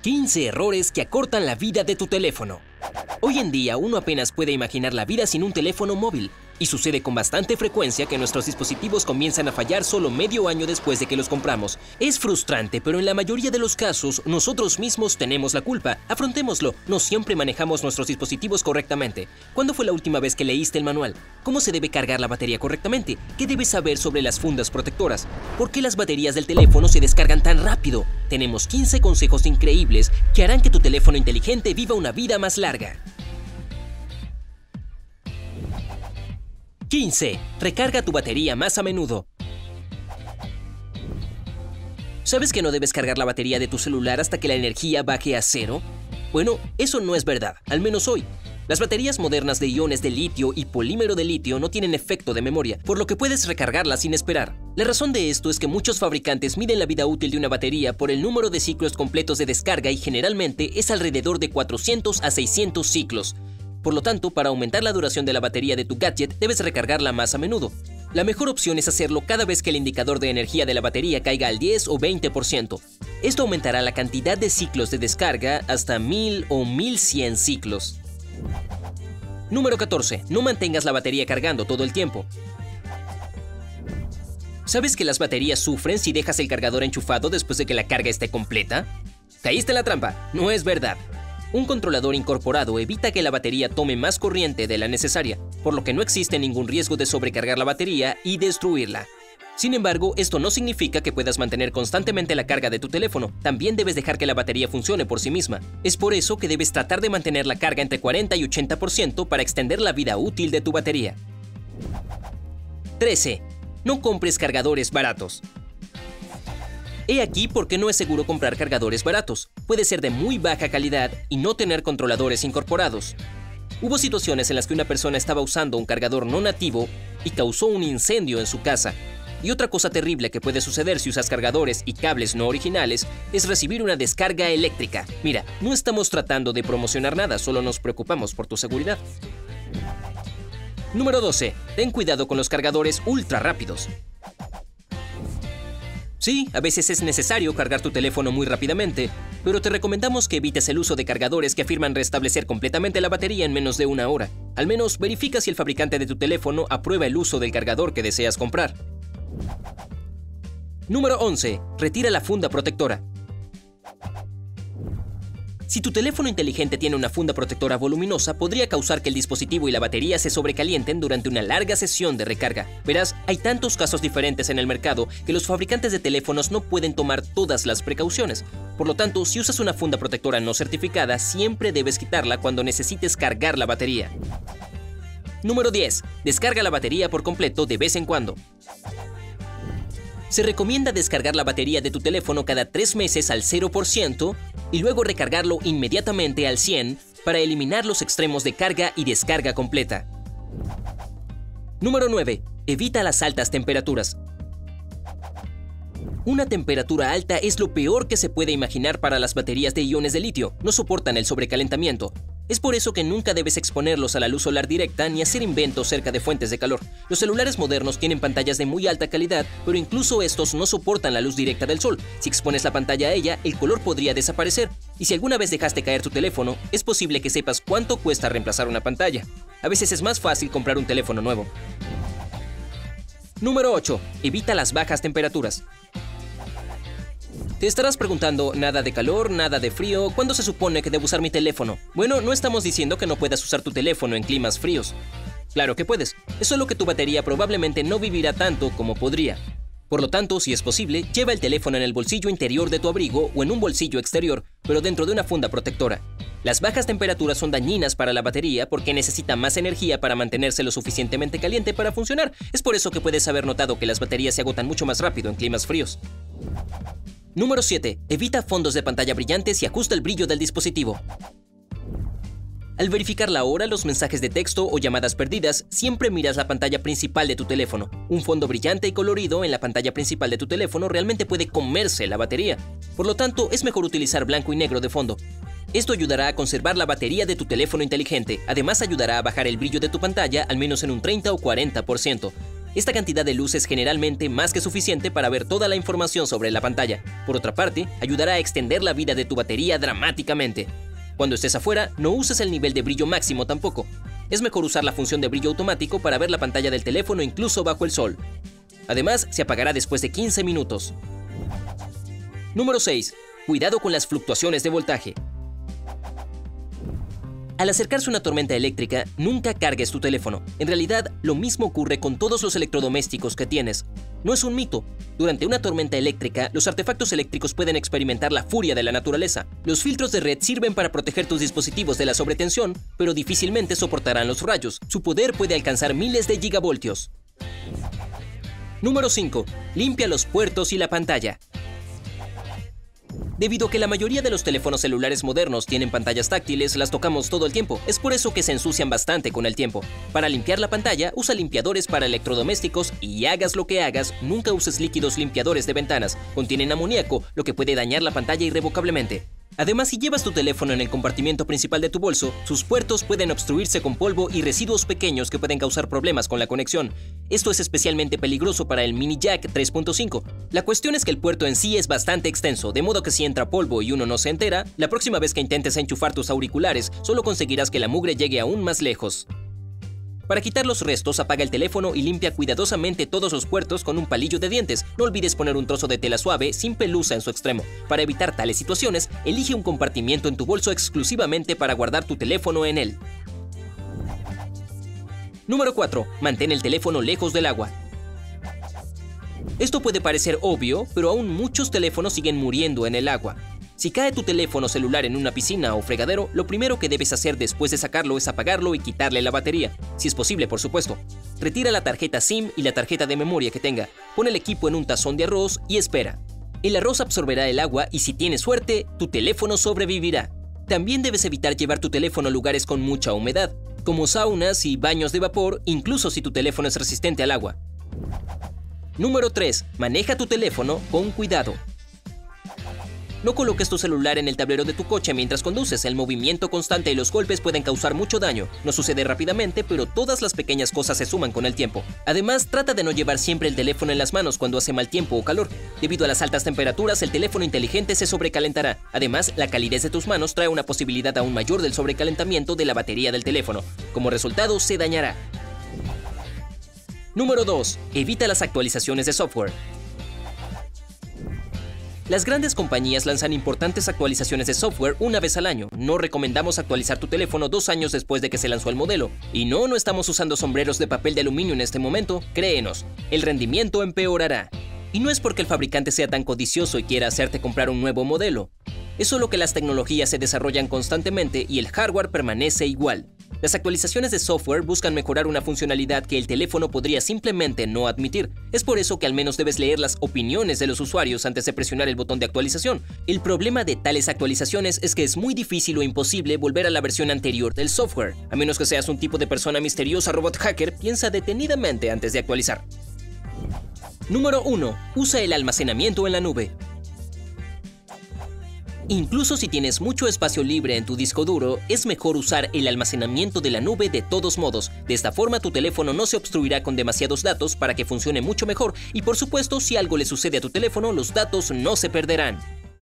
15 errores que acortan la vida de tu teléfono. Hoy en día uno apenas puede imaginar la vida sin un teléfono móvil, y sucede con bastante frecuencia que nuestros dispositivos comienzan a fallar solo medio año después de que los compramos. Es frustrante, pero en la mayoría de los casos nosotros mismos tenemos la culpa. Afrontémoslo, no siempre manejamos nuestros dispositivos correctamente. ¿Cuándo fue la última vez que leíste el manual? ¿Cómo se debe cargar la batería correctamente? ¿Qué debes saber sobre las fundas protectoras? ¿Por qué las baterías del teléfono se descargan tan rápido? Tenemos 15 consejos increíbles que harán que tu teléfono inteligente viva una vida más larga. 15. Recarga tu batería más a menudo. ¿Sabes que no debes cargar la batería de tu celular hasta que la energía baje a cero? Bueno, eso no es verdad, al menos hoy. Las baterías modernas de iones de litio y polímero de litio no tienen efecto de memoria, por lo que puedes recargarla sin esperar. La razón de esto es que muchos fabricantes miden la vida útil de una batería por el número de ciclos completos de descarga y generalmente es alrededor de 400 a 600 ciclos. Por lo tanto, para aumentar la duración de la batería de tu gadget, debes recargarla más a menudo. La mejor opción es hacerlo cada vez que el indicador de energía de la batería caiga al 10 o 20%. Esto aumentará la cantidad de ciclos de descarga hasta 1000 o 1100 ciclos. Número 14. No mantengas la batería cargando todo el tiempo. ¿Sabes que las baterías sufren si dejas el cargador enchufado después de que la carga esté completa? Caíste en la trampa. No es verdad. Un controlador incorporado evita que la batería tome más corriente de la necesaria, por lo que no existe ningún riesgo de sobrecargar la batería y destruirla. Sin embargo, esto no significa que puedas mantener constantemente la carga de tu teléfono, también debes dejar que la batería funcione por sí misma. Es por eso que debes tratar de mantener la carga entre 40 y 80% para extender la vida útil de tu batería. 13. No compres cargadores baratos. He aquí por qué no es seguro comprar cargadores baratos. Puede ser de muy baja calidad y no tener controladores incorporados. Hubo situaciones en las que una persona estaba usando un cargador no nativo y causó un incendio en su casa. Y otra cosa terrible que puede suceder si usas cargadores y cables no originales es recibir una descarga eléctrica. Mira, no estamos tratando de promocionar nada, solo nos preocupamos por tu seguridad. Número 12. Ten cuidado con los cargadores ultra rápidos. Sí, a veces es necesario cargar tu teléfono muy rápidamente, pero te recomendamos que evites el uso de cargadores que afirman restablecer completamente la batería en menos de una hora. Al menos verifica si el fabricante de tu teléfono aprueba el uso del cargador que deseas comprar. Número 11. Retira la funda protectora. Si tu teléfono inteligente tiene una funda protectora voluminosa, podría causar que el dispositivo y la batería se sobrecalienten durante una larga sesión de recarga. Verás, hay tantos casos diferentes en el mercado que los fabricantes de teléfonos no pueden tomar todas las precauciones. Por lo tanto, si usas una funda protectora no certificada, siempre debes quitarla cuando necesites cargar la batería. Número 10. Descarga la batería por completo de vez en cuando. Se recomienda descargar la batería de tu teléfono cada 3 meses al 0% y luego recargarlo inmediatamente al 100 para eliminar los extremos de carga y descarga completa. Número 9. Evita las altas temperaturas. Una temperatura alta es lo peor que se puede imaginar para las baterías de iones de litio, no soportan el sobrecalentamiento. Es por eso que nunca debes exponerlos a la luz solar directa ni hacer inventos cerca de fuentes de calor. Los celulares modernos tienen pantallas de muy alta calidad, pero incluso estos no soportan la luz directa del sol. Si expones la pantalla a ella, el color podría desaparecer. Y si alguna vez dejaste caer tu teléfono, es posible que sepas cuánto cuesta reemplazar una pantalla. A veces es más fácil comprar un teléfono nuevo. Número 8. Evita las bajas temperaturas. Te estarás preguntando, nada de calor, nada de frío, ¿cuándo se supone que debo usar mi teléfono? Bueno, no estamos diciendo que no puedas usar tu teléfono en climas fríos. Claro que puedes, es solo que tu batería probablemente no vivirá tanto como podría. Por lo tanto, si es posible, lleva el teléfono en el bolsillo interior de tu abrigo o en un bolsillo exterior, pero dentro de una funda protectora. Las bajas temperaturas son dañinas para la batería porque necesita más energía para mantenerse lo suficientemente caliente para funcionar. Es por eso que puedes haber notado que las baterías se agotan mucho más rápido en climas fríos. Número 7. Evita fondos de pantalla brillantes y ajusta el brillo del dispositivo. Al verificar la hora, los mensajes de texto o llamadas perdidas, siempre miras la pantalla principal de tu teléfono. Un fondo brillante y colorido en la pantalla principal de tu teléfono realmente puede comerse la batería. Por lo tanto, es mejor utilizar blanco y negro de fondo. Esto ayudará a conservar la batería de tu teléfono inteligente. Además, ayudará a bajar el brillo de tu pantalla al menos en un 30 o 40%. Esta cantidad de luz es generalmente más que suficiente para ver toda la información sobre la pantalla. Por otra parte, ayudará a extender la vida de tu batería dramáticamente. Cuando estés afuera, no uses el nivel de brillo máximo tampoco. Es mejor usar la función de brillo automático para ver la pantalla del teléfono incluso bajo el sol. Además, se apagará después de 15 minutos. Número 6. Cuidado con las fluctuaciones de voltaje. Al acercarse una tormenta eléctrica, nunca cargues tu teléfono. En realidad, lo mismo ocurre con todos los electrodomésticos que tienes. No es un mito. Durante una tormenta eléctrica, los artefactos eléctricos pueden experimentar la furia de la naturaleza. Los filtros de red sirven para proteger tus dispositivos de la sobretensión, pero difícilmente soportarán los rayos. Su poder puede alcanzar miles de gigavoltios. Número 5. Limpia los puertos y la pantalla. Debido a que la mayoría de los teléfonos celulares modernos tienen pantallas táctiles, las tocamos todo el tiempo. Es por eso que se ensucian bastante con el tiempo. Para limpiar la pantalla, usa limpiadores para electrodomésticos y hagas lo que hagas, nunca uses líquidos limpiadores de ventanas. Contienen amoníaco, lo que puede dañar la pantalla irrevocablemente. Además, si llevas tu teléfono en el compartimento principal de tu bolso, sus puertos pueden obstruirse con polvo y residuos pequeños que pueden causar problemas con la conexión. Esto es especialmente peligroso para el mini jack 3.5. La cuestión es que el puerto en sí es bastante extenso, de modo que si entra polvo y uno no se entera, la próxima vez que intentes enchufar tus auriculares, solo conseguirás que la mugre llegue aún más lejos. Para quitar los restos, apaga el teléfono y limpia cuidadosamente todos los puertos con un palillo de dientes. No olvides poner un trozo de tela suave sin pelusa en su extremo. Para evitar tales situaciones, elige un compartimiento en tu bolso exclusivamente para guardar tu teléfono en él. Número 4. Mantén el teléfono lejos del agua. Esto puede parecer obvio, pero aún muchos teléfonos siguen muriendo en el agua. Si cae tu teléfono celular en una piscina o fregadero, lo primero que debes hacer después de sacarlo es apagarlo y quitarle la batería, si es posible, por supuesto. Retira la tarjeta SIM y la tarjeta de memoria que tenga, pon el equipo en un tazón de arroz y espera. El arroz absorberá el agua y si tienes suerte, tu teléfono sobrevivirá. También debes evitar llevar tu teléfono a lugares con mucha humedad, como saunas y baños de vapor, incluso si tu teléfono es resistente al agua. Número 3. Maneja tu teléfono con cuidado. No coloques tu celular en el tablero de tu coche mientras conduces. El movimiento constante y los golpes pueden causar mucho daño. No sucede rápidamente, pero todas las pequeñas cosas se suman con el tiempo. Además, trata de no llevar siempre el teléfono en las manos cuando hace mal tiempo o calor. Debido a las altas temperaturas, el teléfono inteligente se sobrecalentará. Además, la calidez de tus manos trae una posibilidad aún mayor del sobrecalentamiento de la batería del teléfono. Como resultado, se dañará. Número 2. Evita las actualizaciones de software. Las grandes compañías lanzan importantes actualizaciones de software una vez al año. No recomendamos actualizar tu teléfono dos años después de que se lanzó el modelo. Y no, no estamos usando sombreros de papel de aluminio en este momento, créenos, el rendimiento empeorará. Y no es porque el fabricante sea tan codicioso y quiera hacerte comprar un nuevo modelo. Es solo que las tecnologías se desarrollan constantemente y el hardware permanece igual. Las actualizaciones de software buscan mejorar una funcionalidad que el teléfono podría simplemente no admitir. Es por eso que al menos debes leer las opiniones de los usuarios antes de presionar el botón de actualización. El problema de tales actualizaciones es que es muy difícil o imposible volver a la versión anterior del software. A menos que seas un tipo de persona misteriosa robot hacker, piensa detenidamente antes de actualizar. Número 1. Usa el almacenamiento en la nube. Incluso si tienes mucho espacio libre en tu disco duro, es mejor usar el almacenamiento de la nube de todos modos. De esta forma tu teléfono no se obstruirá con demasiados datos para que funcione mucho mejor y por supuesto si algo le sucede a tu teléfono los datos no se perderán.